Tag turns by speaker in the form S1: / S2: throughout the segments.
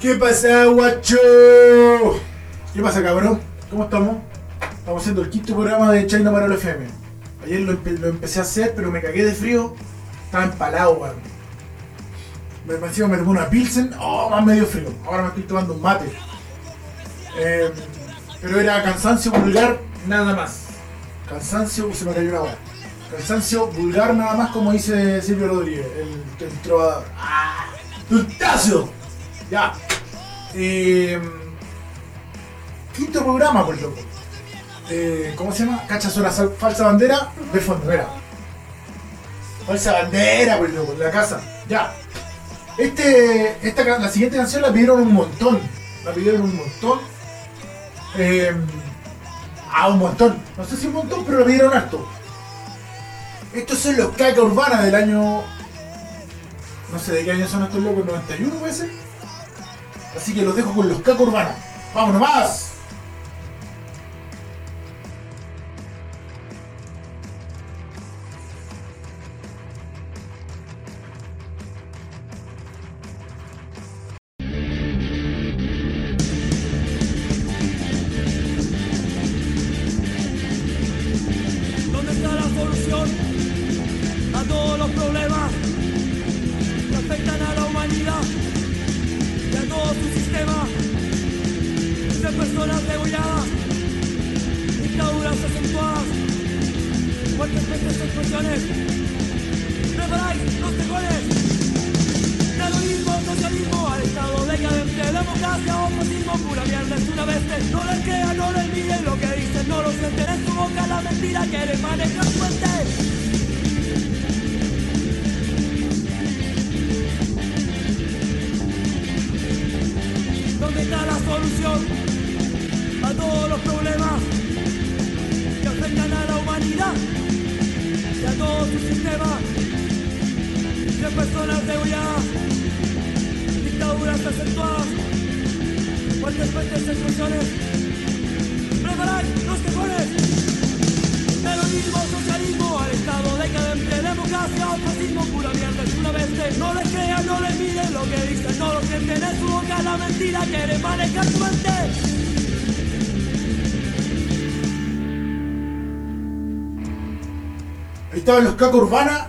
S1: ¿Qué pasa, guacho? ¿Qué pasa, cabrón? ¿Cómo estamos? Estamos haciendo el quinto programa de China Marolo FM. Ayer lo, empe- lo empecé a hacer, pero me cagué de frío. Estaba empalado, weón. Me encima me tomé una pilsen. Oh, más medio frío. Ahora me estoy tomando un mate. Eh, pero era cansancio vulgar, nada más. Cansancio, se me cayó una weá. Cansancio vulgar, nada más, como dice Silvio Rodríguez, el, trovador. ¡Ah! Ya. Eh, quinto programa, por loco. Eh, ¿Cómo se llama? Cachas una falsa bandera de fondo. Falsa bandera, por loco, la casa. Ya. Este, esta, la siguiente canción la pidieron un montón. La pidieron un montón. Eh, ah, un montón. No sé si un montón, pero la pidieron harto. Estos son los caca urbana del año. No sé de qué año son estos locos, 91 puede ser. Así que los dejo con los caca urbana. ¡Vamos nomás!
S2: Fuertes fuertes explosiones? ¡Preparad los tejones! Terrorismo, socialismo, al estado decadente, democracia o fascismo, pura mierda, es una bestia. No les crean, no les miren lo que dicen, no lo sienten en su boca la mentira, quieren manejar su mente.
S1: Estaban los caca urbana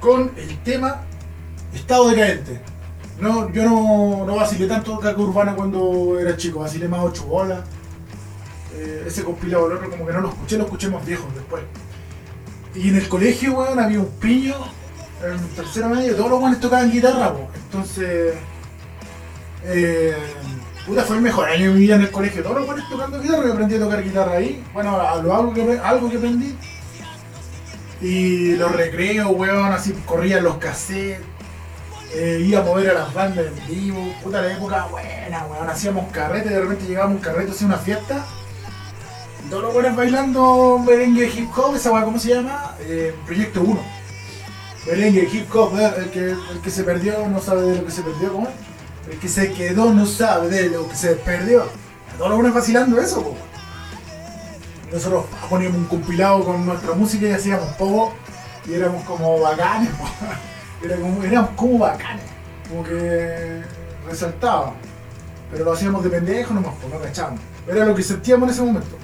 S1: con el tema Estado decadente. No, yo no, no vacilé tanto caca urbana cuando era chico, vacilé más 8 bolas. Eh, ese compilado, el como que no lo escuché, lo escuché más viejo después. Y en el colegio, weón, había un pillo, en tercero medio, todos los buenos tocaban guitarra, weón. Entonces, eh, puta, fue el mejor año de mi vida en el colegio. Todos los buenos tocando guitarra, yo aprendí a tocar guitarra ahí. Bueno, algo que, algo que aprendí. Y los recreos, weón, así corrían los cassettes. Eh, iba a mover a las bandas en vivo. Puta, la época buena, weón. Hacíamos carrete, de repente llegábamos un carrete, hacía una fiesta. Todos los buenos bailando merengue hip hop, esa weá, ¿cómo se llama? Eh, Proyecto 1. Merengue hip hop, eh, el que, que se perdió no sabe de lo que se perdió, ¿cómo? El que se quedó no sabe de lo que se perdió. Todos los buenos vacilando eso, po. Nosotros poníamos un compilado con nuestra música y hacíamos poco y éramos como bacanes. Era como, éramos como como que resaltaba. Pero lo hacíamos de pendejo nomás, pues no cachábamos. Era lo que sentíamos en ese momento.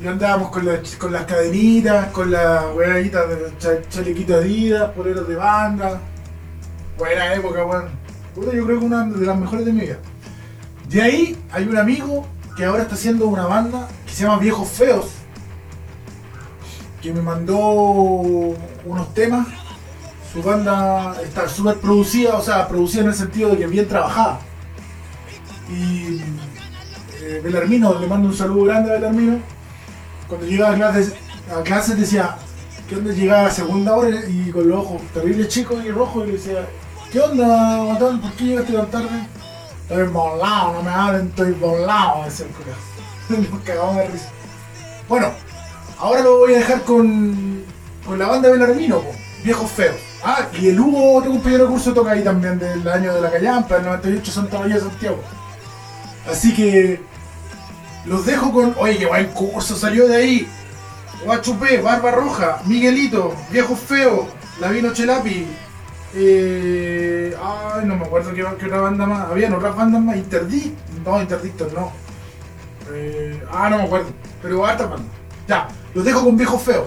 S1: Y andábamos con, las- con las cadenitas, con las weaditas de cha- chalequito Adidas, poleros de banda. Buena época, weón. Yo creo que una de las mejores de mi vida. De ahí hay un amigo que ahora está haciendo una banda que se llama Viejos Feos. Que me mandó unos temas. Su banda está súper producida, o sea, producida en el sentido de que bien trabajada. Y eh, Belarmino, le mando un saludo grande a Belarmino. Cuando llegaba a clases, a clases decía, ¿qué onda? Llegaba a segunda hora y con los ojos terribles chicos y rojos y le decía, ¿qué onda, Guatón? ¿Por qué llegaste tan tarde? Estoy volado, no me hablen, estoy volado, decía el cura. Nos cagamos de risa. Bueno, ahora lo voy a dejar con, con la banda Belarmino, viejos feos. Ah, y el Hugo, otro compañero de curso, toca ahí también del año de la Callampa, el 98 Santa María de Santiago. Así que los dejo con. Oye, qué buen curso salió de ahí. Guachupé, Barba Roja, Miguelito, Viejo Feo, Lavino Chelapi,
S3: Eh, ay, no me acuerdo qué, qué otra banda más. Habían otras bandas más. Interdict. No, Interdictos no. Eh, ah, no me acuerdo. Pero harta banda. Ya, los dejo con viejos feos.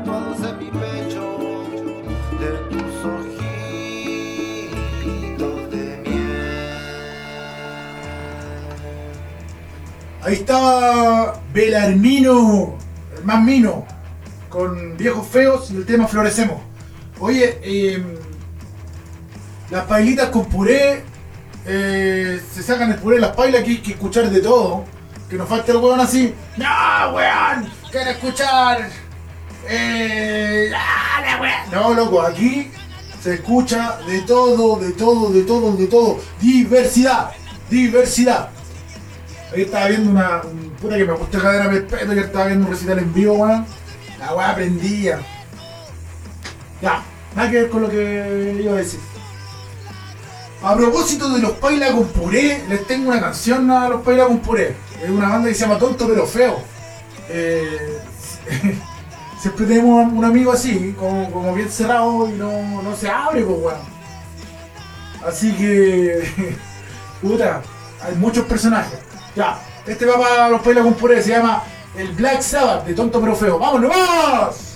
S1: Tatuados en mi pecho de tus ojitos de miel.
S3: Ahí estaba Belarmino, el más mino, con viejos feos y el tema Florecemos. Oye, eh, las pailitas con puré, eh, se sacan el puré de las pailas, que hay que escuchar de todo. Que nos falta el weón así. No, weón, quiero escuchar. Eh, ah, la weón". No, loco, aquí se escucha de todo, de todo, de todo, de todo. Diversidad, diversidad. Ahí estaba viendo una. un- que me gustó cadera respeto que estaba viendo un recital en vivo, weón. La weá prendía. Ya, nada que ver con lo que iba a decir. A propósito de los Paila con puré, les tengo una canción a los Paila con puré. Es una banda que se llama Tonto pero Feo. Eh, siempre tenemos un amigo así, como, como bien cerrado y no, no se abre, pues weón. Así que. Puta, hay muchos personajes. Ya, este va para los Paila con puré, se llama el Black Sabbath de Tonto pero Feo. ¡Vámonos! ¡Vamos!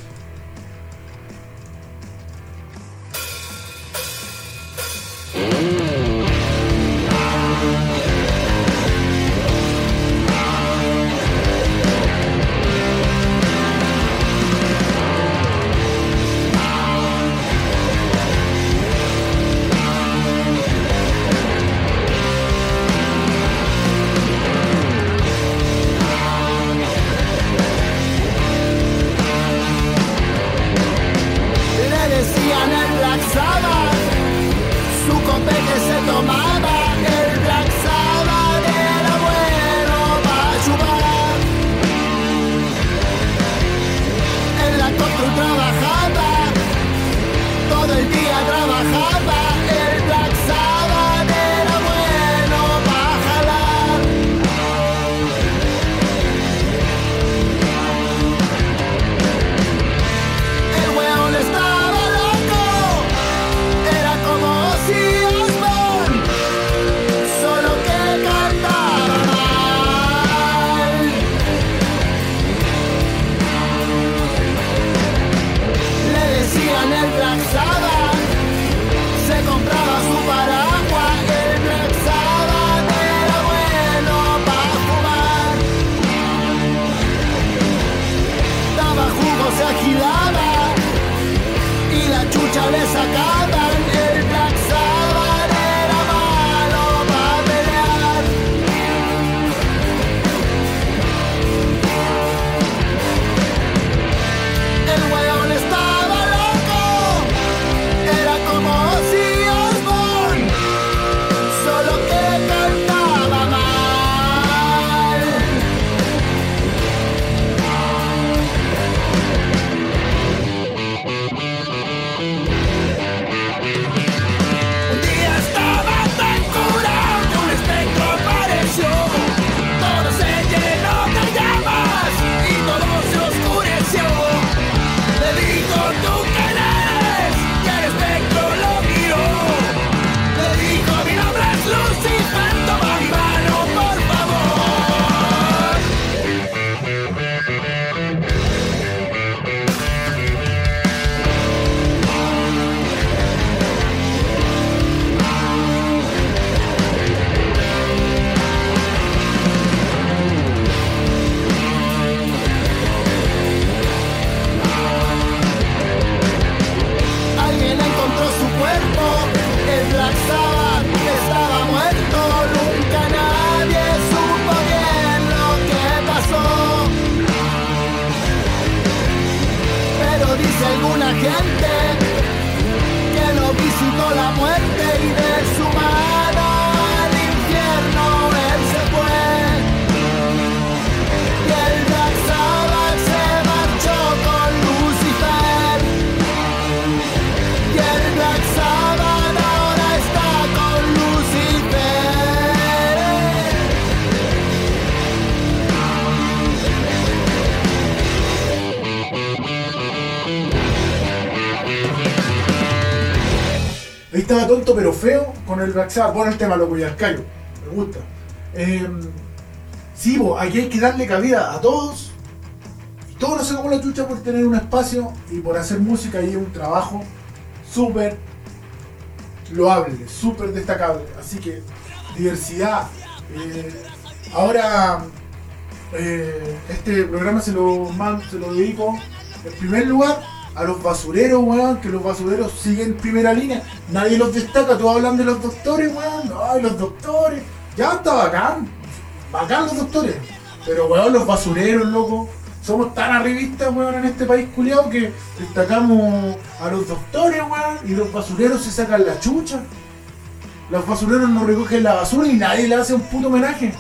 S3: Dice alguna gente que lo visitó la muerte y
S1: estaba tonto pero feo con el Black Sabbath. Bueno, el tema lo voy al callo. Me gusta. Eh, sí, bo, aquí hay que darle cabida a todos. Y todos no sé cómo la chucha por tener un espacio y por hacer música y un trabajo súper loable, súper destacable. Así que diversidad. Eh, ahora eh, este programa se lo, man- se lo dedico en primer lugar a los basureros, weón, que los basureros siguen en primera línea. Nadie los destaca, todos hablan de los doctores, weón. Ay, los doctores. Ya está bacán. Bacán los doctores. Pero, weón, los basureros, loco. Somos tan arribistas, weón, en este país culiado que destacamos a los doctores, weón, y los basureros se sacan la chucha. Los basureros no recogen la basura y nadie le hace un puto homenaje.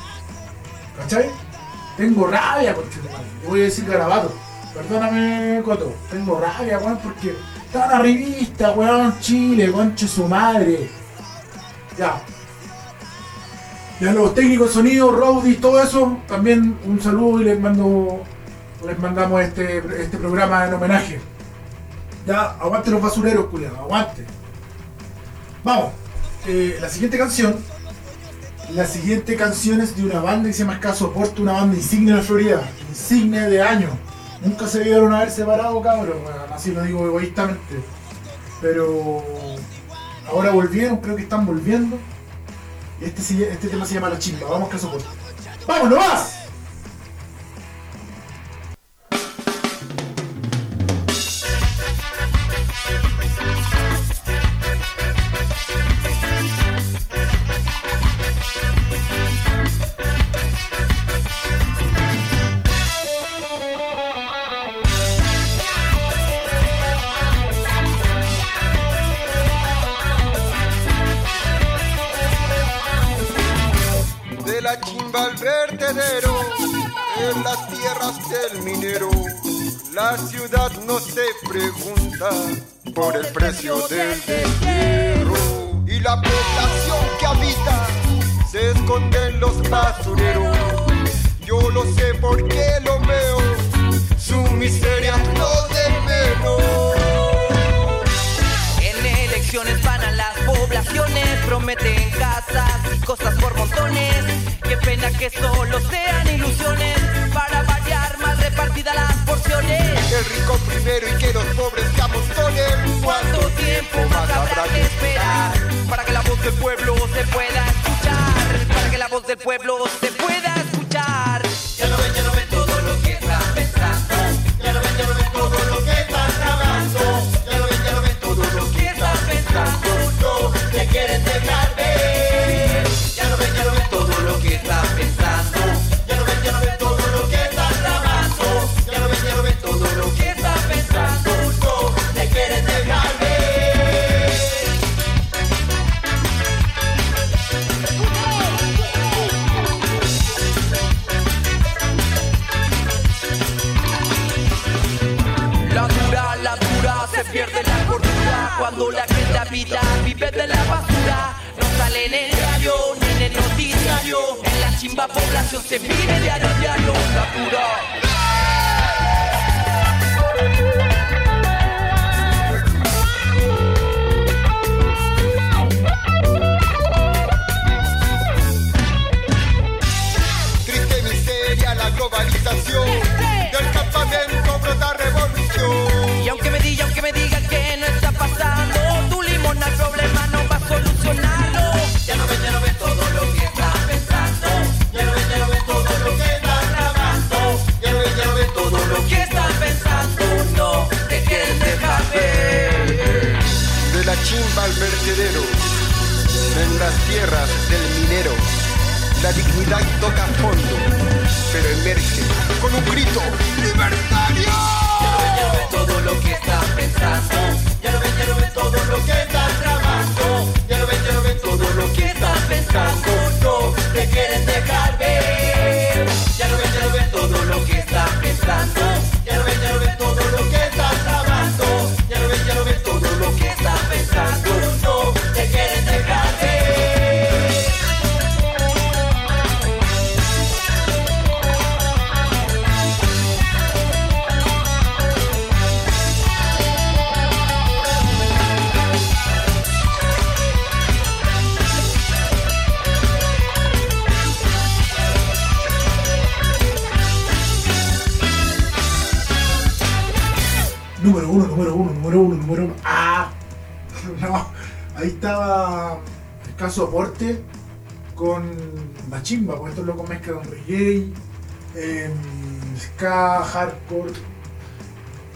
S1: ¿Cachai? Tengo rabia, conchetumare. Le voy a decir garabato. Perdóname, Coto. Tengo rabia, weón, porque tan arribista, weón, Chile, conche su madre. Ya. Ya los técnicos de sonido, Rowdy, todo eso, también un saludo y les mando les mandamos este, este programa en homenaje. Ya, aguante los basureros, culiados, aguante. Vamos, eh, la siguiente canción. La siguiente canción es de una banda que se llama Escaso Soporte, una banda insignia de Florida, insignia de años. Nunca se debieron haber separado, cabrón, así lo digo egoístamente. Pero ahora volvieron, creo que están volviendo. Y este, este tema se llama La Chimba. Vamos, Escaso Soporte. ¡Vamos, nomás!
S4: La ciudad no se pregunta por el precio del destierro. Y la población que habita se esconde en los basureros. Yo lo sé porque lo veo, su miseria no de menos.
S5: En elecciones van a las poblaciones, prometen casas y cosas por montones. Qué pena que solo sean ilusiones para repartidas las porciones.
S4: El rico primero y que los pobres
S5: camostonen. ¿Cuánto tiempo más habrá que esperar para que la voz del pueblo se pueda escuchar? Para que la voz del pueblo se pueda escuchar. Cuando la gente habita, vive de la basura. No sale en el diario ni en el noticiario. En la chimba población se vive diario diario. La dura.
S1: Uno, número uno, número uno, número uno. ¡Ah! No, ahí estaba el caso aporte con Machimba, porque estos locos mezclan reggae, em, ska, hardcore.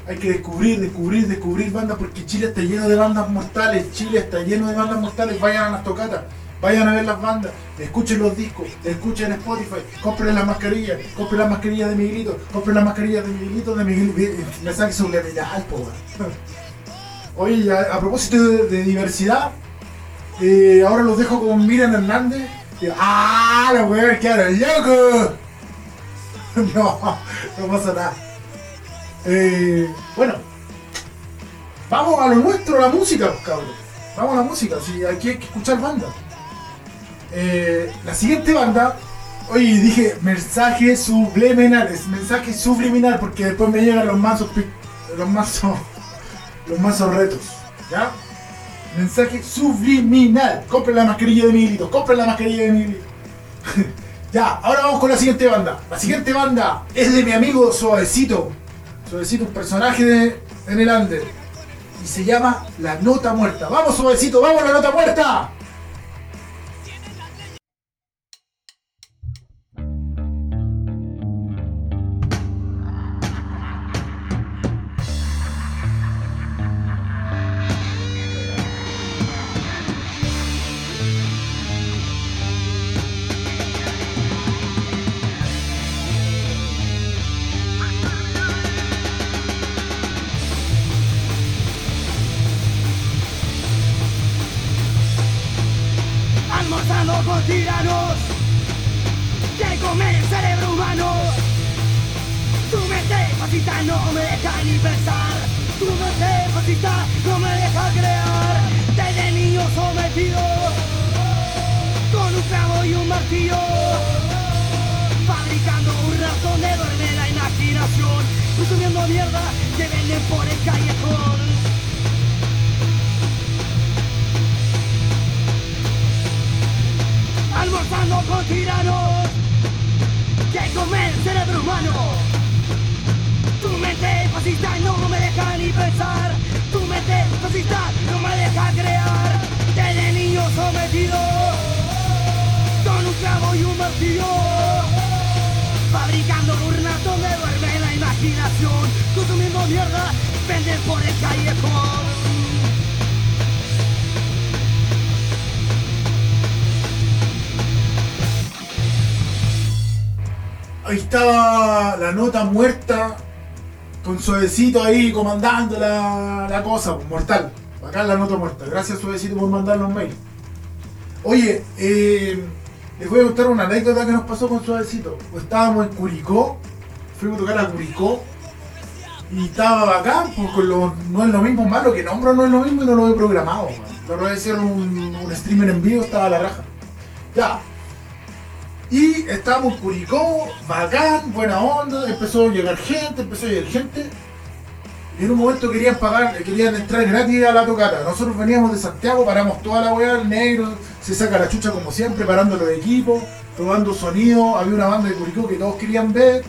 S1: Hay que descubrir, descubrir, descubrir bandas porque Chile está lleno de bandas mortales. Chile está lleno de bandas mortales. Vayan a las tocatas, vayan a ver las bandas, escuchen los discos, escuchen Spotify, compren las mascarillas, compren las mascarillas de Miguelito, compren las mascarillas de Miguelito, de Miguelito. Me saque su level po. Oye, a propósito de, diversidad, eh, ahora los dejo con Miriam Hernández. ¡Ah! La weón quedaron locos. No, no pasa nada. Eh, bueno, vamos a lo nuestro, la música, pues, cabrón. Vamos a la música, si aquí hay que escuchar banda. Eh, la siguiente banda, oye, dije mensaje subliminal, es mensaje subliminal porque después me llegan los mazos, los mazos, los mazos retos, ¿ya? Mensaje subliminal. Compren la mascarilla de Miguelito, compren la mascarilla de Miguelito. ya, ahora vamos con la siguiente banda. La siguiente banda es de mi amigo Suavecito. Suavecito, un personaje de, en el Under. Y se llama La Nota Muerta. ¡Vamos, Suavecito! ¡Vamos, La Nota Muerta! Estaba la nota muerta, con suavecito ahí comandando la, cosa, pues, mortal. Acá la nota muerta. Gracias suavecito por mandarnos mail. Oye, eh, les voy a contar una anécdota que nos pasó con suavecito. Pues estábamos en Curicó, fuimos a tocar a Curicó. Y estaba bacán, con los, no es lo mismo, malo que nombro no es lo mismo y no lo he programado. man. Otra vez hicieron un, un streamer en vivo, estaba la raja. Ya, y estábamos en Curicó, bacán, buena onda, empezó a llegar gente, empezó a llegar gente. Y en un momento querían pagar, querían entrar gratis a la tocata. Nosotros veníamos de Santiago, paramos toda la weá, el negro, se saca la chucha como siempre, parando los equipos, probando sonido. Había una banda de Curicó que todos querían ver,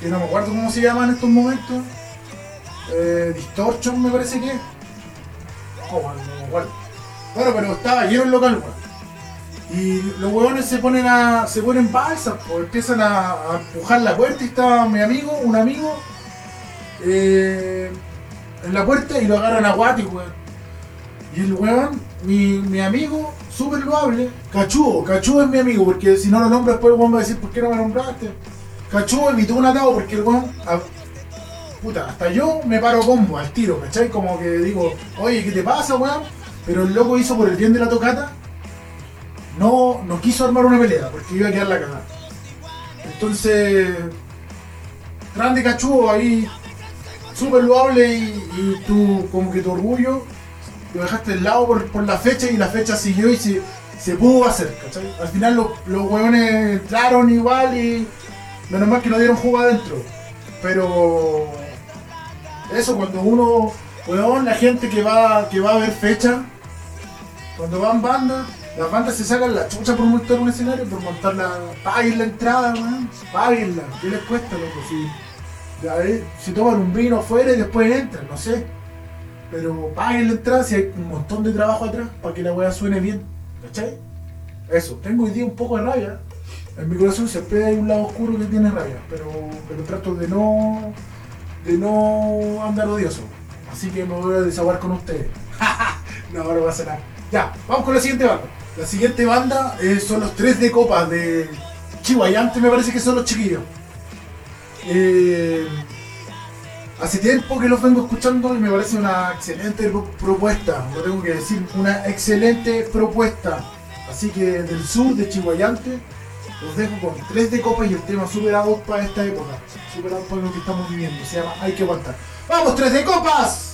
S1: que no me acuerdo cómo se llama en estos momentos. Eh, Distortion me parece que. acuerdo. Bueno, pero estaba lleno el local, weón. Y los huevones se ponen a. se ponen balsas, empiezan a, empujar la puerta y estaba mi amigo, un amigo, eh, en la puerta y lo agarran a guati, weón. Y el weón, mi, mi amigo, súper loable, cachudo, cachudo es mi amigo, porque si no lo nombro después el weón va a decir, ¿por qué no me nombraste? Cachudo evitó un atado porque el weón. a- puta, hasta yo me paro combo al tiro, ¿cachai? Como que digo, oye, ¿qué te pasa, weón? Pero el loco hizo por el bien de la tocata no, no quiso armar una pelea porque iba a quedar la cagada. Entonces, grande cachudo ahí, súper loable y, y tu, como que tu orgullo lo dejaste de lado por, por la fecha y la fecha siguió y se, se pudo hacer, ¿cachai? Al final los, los hueones entraron igual y menos mal que no dieron jugo adentro. Pero eso cuando uno, hueón, la gente que va, que va a ver fecha, cuando van bandas, las bandas se sacan la chucha por montar un escenario, por montar la. paguen la entrada, weón. Páguenla. ¿Qué les cuesta, loco? Si toman un vino afuera y después entran, no sé. Pero paguen la entrada si hay un montón de trabajo atrás para que la weá suene bien. ¿Cachai? Eso, tengo hoy día un poco de rabia. En mi corazón siempre hay un lado oscuro que tiene rabia, pero, pero trato de no. de no andar odioso. Así que me voy a desahogar con ustedes. no, no pasa nada. Ya, vamos con la siguiente banda. La siguiente banda eh, son los tres de copas de Chihuayante, me parece que son los chiquillos. Eh, hace tiempo que los vengo escuchando y me parece una excelente pro- propuesta, lo tengo que decir, una excelente propuesta. Así que del sur de Chihuayante los dejo con tres de copas y el tema superado para esta época, superado para lo que estamos viviendo, se llama Hay que aguantar. ¡Vamos, tres de copas!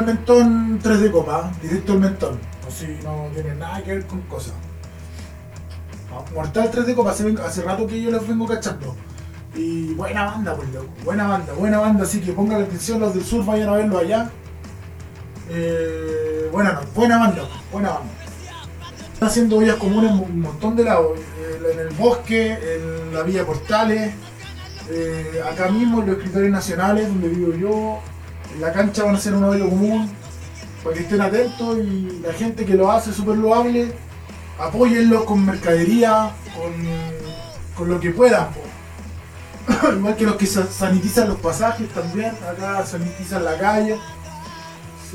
S1: Al mentón 3 de copa, directo al mentón. Así no tiene nada que ver con cosas. Mortal 3 de copa, hace, rato que yo los vengo cachando. Y buena banda, pues buena banda, buena banda, así que pongan atención los del sur, vayan a verlo allá. Eh, buena, no, buena banda, buena banda. Están haciendo ollas comunes en un montón de lados, en el bosque, en la Villa Portales, eh, acá mismo en los escritores nacionales donde vivo yo, la cancha van a hacer un hoyo común, para que estén atentos y la gente que lo hace súper loable, apóyenlo con mercadería, con, con lo que puedan. Igual que los que sa- sanitizan los pasajes también, acá sanitizan la calle.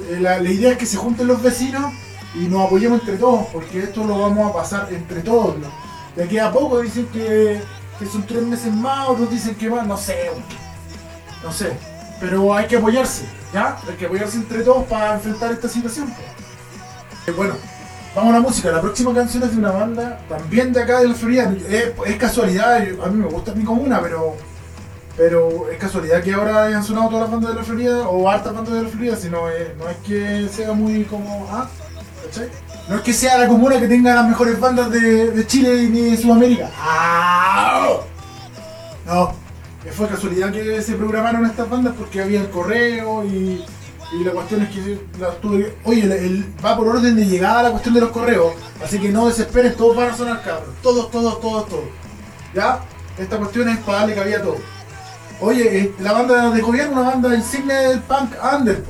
S1: Eh, La, idea es que se junten los vecinos y nos apoyemos entre todos, porque esto lo vamos a pasar entre todos. De aquí a poco dicen que, que son tres meses más, otros dicen que más, no sé, no sé. Pero hay que apoyarse, ¿ya? Hay que apoyarse entre todos para enfrentar esta situación. Eh, bueno, vamos a la música. La próxima canción es de una banda también de acá de la Florida. Es, es casualidad, yo- a mí me gusta mi comuna, pero pero es casualidad que ahora hayan sonado todas las bandas de la Florida o hartas bandas de la Florida, sino no es que sea muy como. Ah, ¿cachai? No es que sea la comuna que tenga las mejores bandas de, de Chile ni de Sudamérica. ¡Ah! No, fue casualidad que se programaron estas bandas porque había el correo y, la cuestión es que las tuve Oye, va por orden de llegada la cuestión de los correos, así que no desesperen, todos van a sonar cabros. Todos, todos, todos, todos. ¿Ya? Esta cuestión es para darle cabida a todo. Oye, eh, la banda de gobierno, una banda insignia del punk under.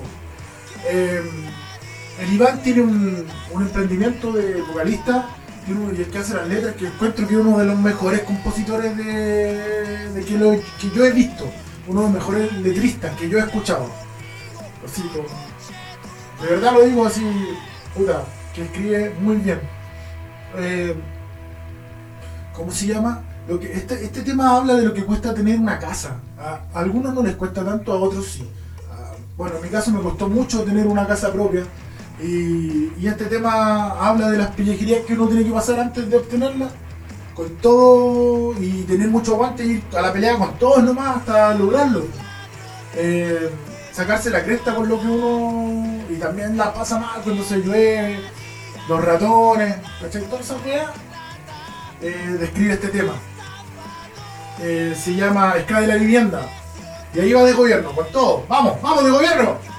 S1: Eh, el Iván tiene un, un emprendimiento de vocalista y el que hace las letras, que encuentro que es uno de los mejores compositores de, que, yo he visto, uno de los mejores letristas que yo he escuchado. Así como, de verdad lo digo así, puta, que escribe muy bien. Eh, ¿Cómo se llama? Lo que, este, este tema habla de lo que cuesta tener una casa. A, a algunos no les cuesta tanto, a otros sí. Ah, bueno, en mi caso me costó mucho tener una casa propia. Y, este tema habla de las pellejerías que uno tiene que pasar antes de obtenerla. Con todo y tener mucho aguante y ir a la pelea con todos nomás hasta lograrlo. Eh, sacarse la cresta con lo que uno. Y también la pasa mal cuando se llueve, los ratones, ¿cachai? Todas esas weas eh, describe este tema. Eh, se llama Escala de la Vivienda. Y ahí va de gobierno, con todo. ¡Vamos, vamos de gobierno!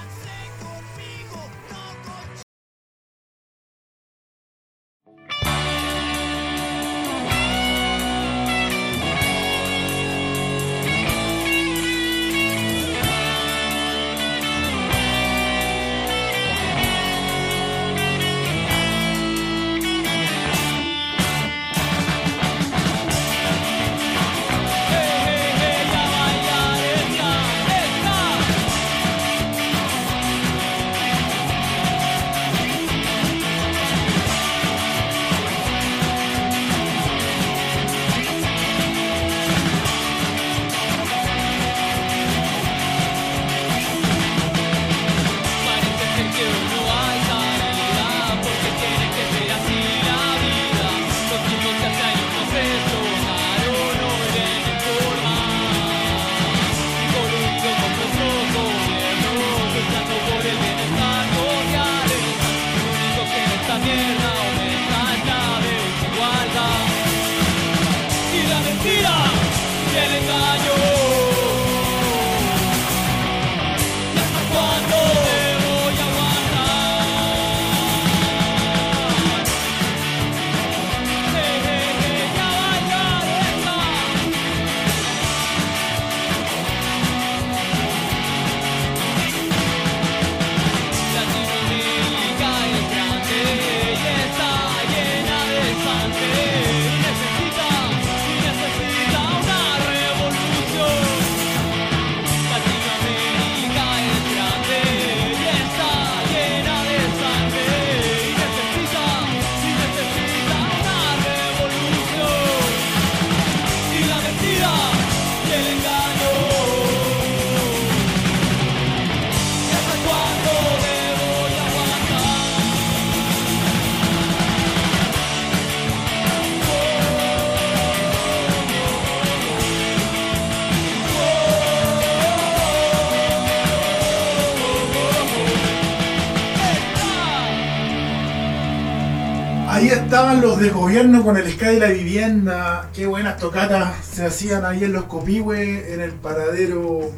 S2: Los
S1: de gobierno con el Sky de la vivienda. Qué buenas tocatas se hacían ahí en los Copihue, en el paradero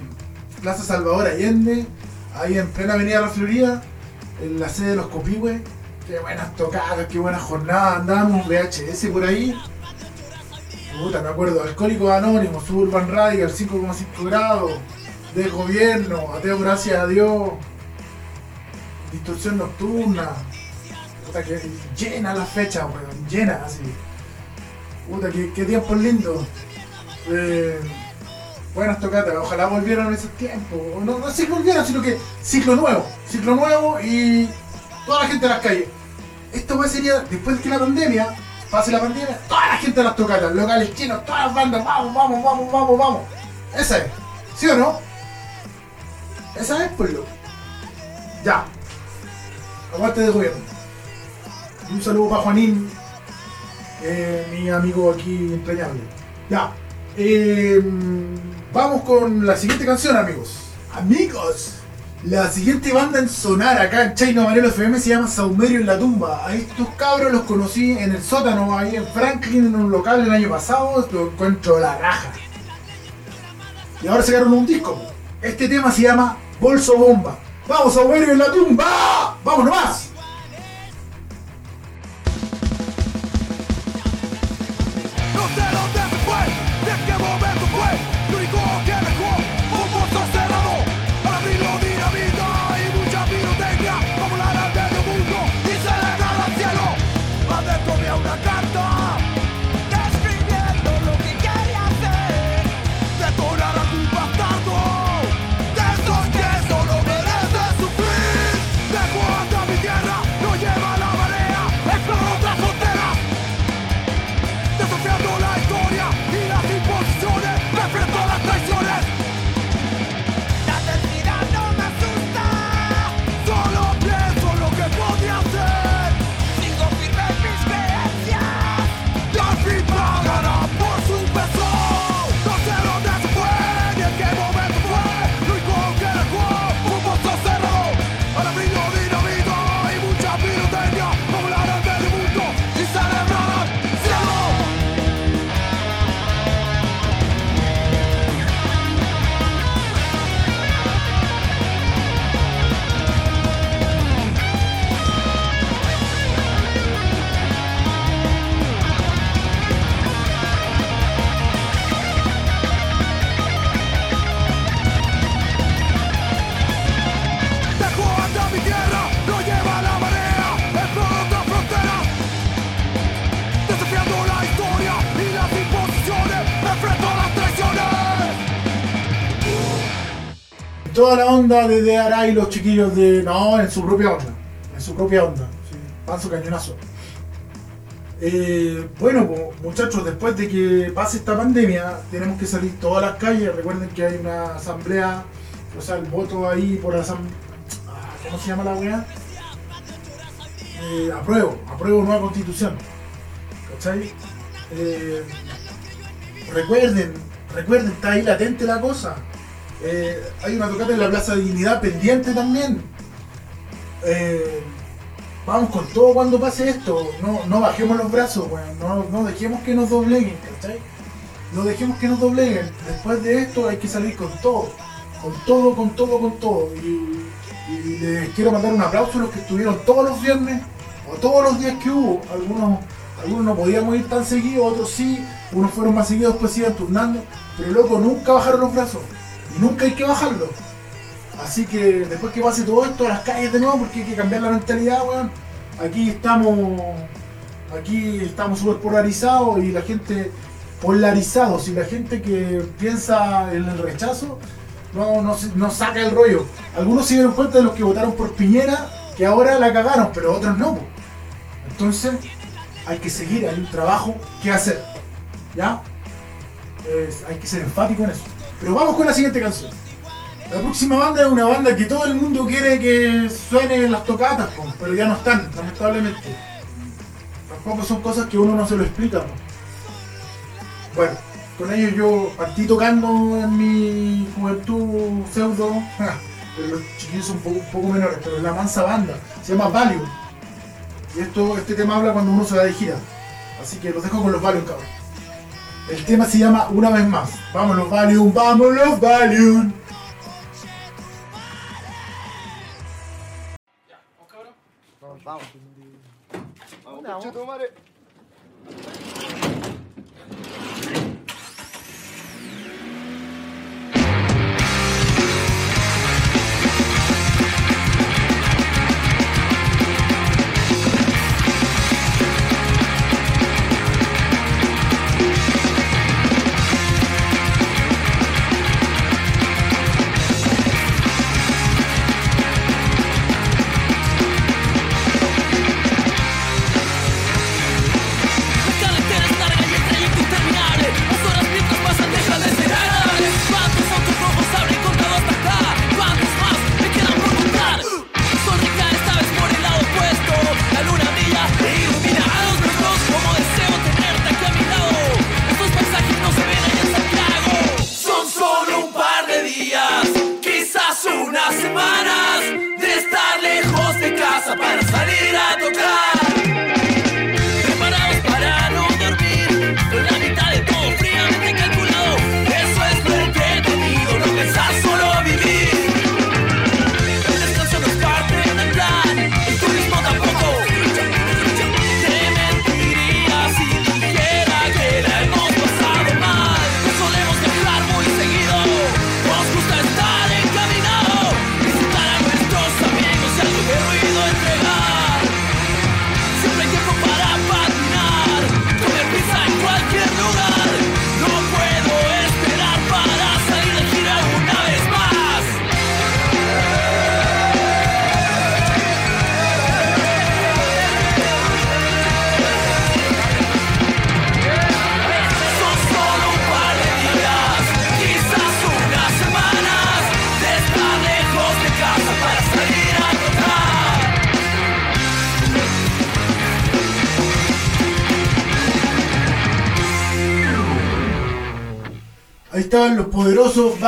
S1: Plaza Salvador Allende, ahí en plena Avenida La Florida, en la sede de los Copihue. Qué buenas tocadas, qué buenas jornadas. Andábamos VHS por ahí. Puta, me acuerdo. Alcohólicos Anónimos, Suburban Radical, 5,5 grados. De gobierno, ateo gracias a Dios. Distorsión nocturna. Que llena la fecha, weón. Llena, así. Puta, qué, qué tiempos lindos. Eh, buenas tocatas. Ojalá volvieran esos tiempos. No, no sé si volvieran, sino que ciclo nuevo. Ciclo nuevo y toda la gente en las calles. Esto pues sería, después de que la pandemia, pase la pandemia, toda la gente en las tocatas, locales chinos, todas las bandas, vamos, vamos, vamos, vamos, vamos. Esa es. ¿Sí o no? Esa es, pues, loco. Ya. Aguante de gobierno. Un saludo para Juanín, mi amigo aquí entrañable. Ya. Eh, vamos con la siguiente canción, amigos. Amigos. La siguiente banda en sonar acá en Chino Amarelo FM se llama Saumerio en la tumba. A estos cabros los conocí en el sótano, ahí en Franklin, en un local el año pasado. Lo encuentro la raja. Y ahora sacaron un disco. Este tema se llama Bolso Bomba. ¡Vamos, Saumerio en la tumba! ¡Vamos nomás! Onda de DRA y los chiquillos de. No, en su propia onda. En su propia onda. Sí, panzo cañonazo. Eh, bueno, muchachos, después de que pase esta pandemia, tenemos que salir todas las calles. Recuerden que hay una asamblea, o sea, el voto ahí por asamblea. ¿Cómo se llama la weá? Eh, apruebo, apruebo nueva constitución. ¿Cachai? Eh, recuerden, recuerden, está ahí latente la cosa. Eh, hay una tocata en la Plaza de Dignidad pendiente también. Eh, vamos con todo cuando pase esto. No, no bajemos los brazos, weón. No, no dejemos que nos dobleguen, ¿cachai? No dejemos que nos dobleguen. Después de esto hay que salir con todo. Con todo, con todo, con todo. Y, les quiero mandar un aplauso a los que estuvieron todos los viernes o todos los días que hubo. Algunos, algunos no podíamos ir tan seguidos, otros sí. Unos fueron más seguidos, pues iban turnando. Pero loco, nunca bajaron los brazos. Y nunca hay que bajarlos. Así que después que pase todo esto a las calles de nuevo, porque hay que cambiar la mentalidad, weón. Aquí estamos. Aquí estamos súper polarizados y la gente polarizados y la gente que piensa en el rechazo no, no, no saca el rollo. Algunos se dieron cuenta de los que votaron por Piñera que ahora la cagaron, pero otros no. Entonces hay que seguir, hay un trabajo que hacer. ¿Ya? Hay que ser enfático en eso. Pero vamos con la siguiente canción. La próxima banda es una banda que todo el mundo quiere que suene en las tocatas, pero ya no están, lamentablemente. Tampoco son cosas que uno no se lo explica. Bueno, con ellos yo partí tocando en mi juventud pseudo, pero los chiquillos son un poco, poco menores, pero es la mansa banda, se llama Valium. Y esto, este tema habla cuando uno se va de gira. Así que los dejo con los Valium, cabrón. El tema se llama Una vez más. Vamos los Valium, vamos los Valium.
S6: Vamos, vamos.
S4: Vamos,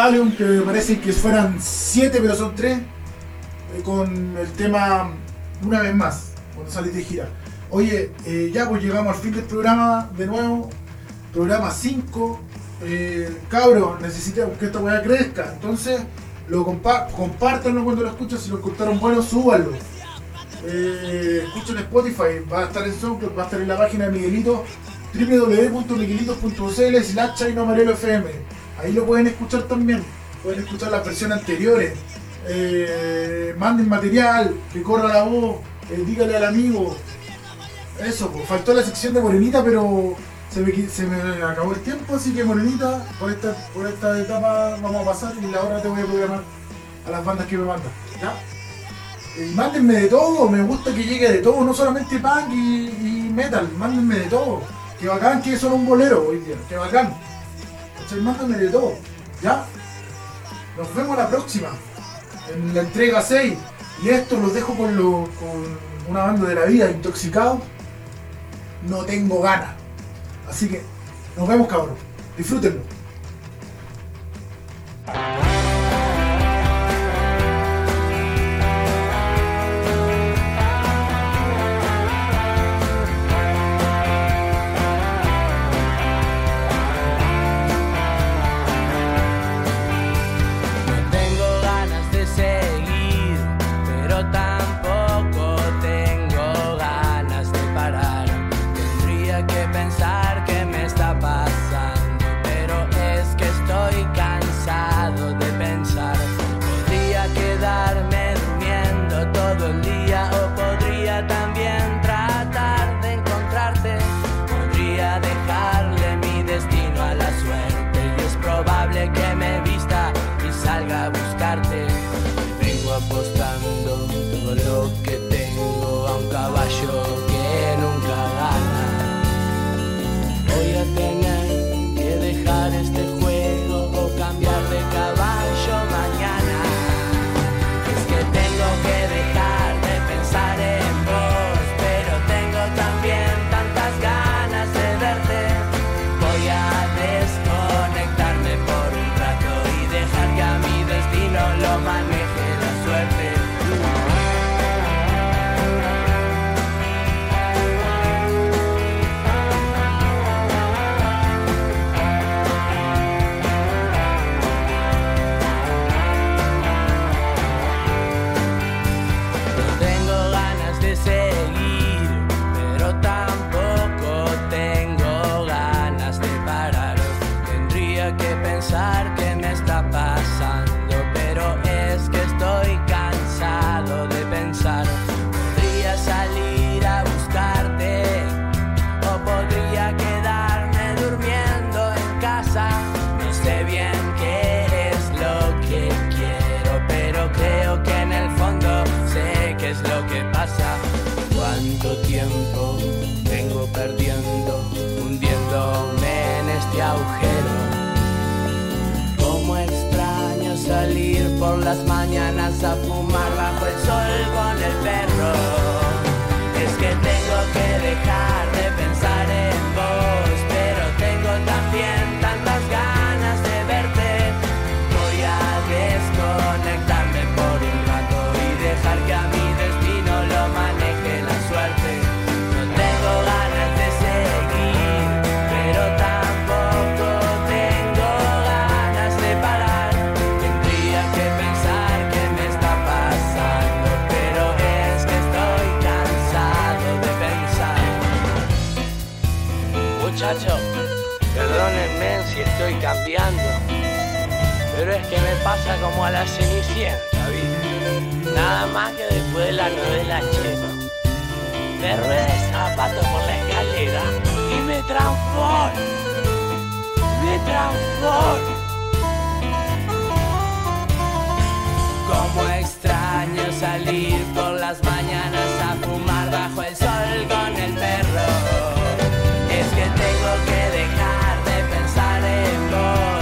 S1: Valium, que me parece que fueran 7, pero son 3. con el tema Una vez más, cuando salís de gira. Oye, eh, ya pues llegamos al fin del programa de nuevo. Programa 5. Eh, cabros, necesitamos que esta weá crezca. Entonces, lo compa compártanlo cuando lo escuchen. Si lo encontraron bueno, súbanlo. Eh, escuchen Spotify, va a estar en SoundCloud, va a estar en la página de Miguelito www.miguelitos.cl slash FM. Ahí lo pueden escuchar también. Pueden escuchar las versiones anteriores. Eh, manden material, que corra la voz, eh, dígale al amigo. Eso, pues, faltó la sección de Morenita, pero se me, acabó el tiempo, así que Morenita, por esta, por esta etapa vamos a pasar y la hora te voy a programar a las bandas que me mandan. ¿Ya? Y mándenme de todo, me gusta que llegue de todo, no solamente punk y, y metal, mándenme de todo. Que bacán que son un bolero hoy día, que bacán. Mándenme de todo, ¿ya? Nos vemos la próxima, en la entrega 6. Y esto los dejo con, lo, con una banda de la vida, intoxicado. No tengo ganas. Así que nos vemos cabrón. Disfrútenlo.
S4: lugares las mañanas a fumar bajo el sol con el perro. Como a la cenicienta, ¿viste? Nada más que después de la novela chino. Me rueda el zapato por la escalera y me transformo. Me transformo. Como extraño salir por las mañanas a fumar bajo el sol con el perro. Es que tengo que dejar de pensar en vos,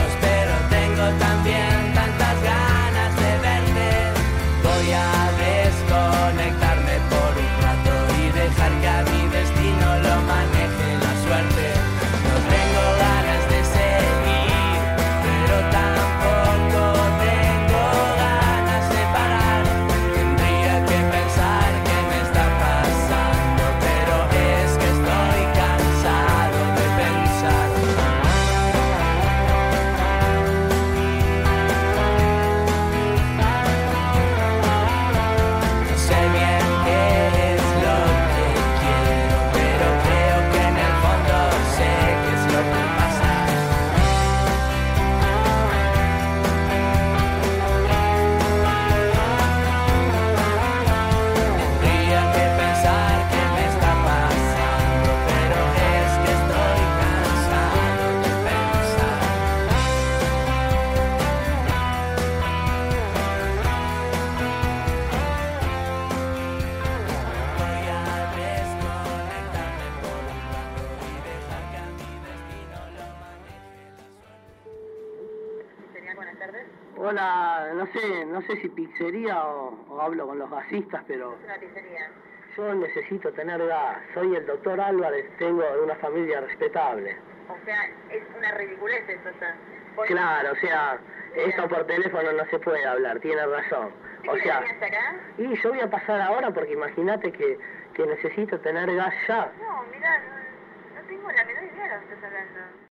S7: hablo con los gasistas, pero
S8: Es una pizzería.
S7: yo necesito tener gas. Soy el doctor Álvarez, tengo una familia respetable.
S8: O sea, es una ridiculez eso ya.
S7: Claro, o sea, esto por teléfono no se puede hablar, tiene razón.
S8: ¿Sí
S7: O sea, y yo voy a pasar ahora porque imagínate que, que necesito tener gas ya.
S8: No, mira, no tengo la menor idea de lo que estás hablando.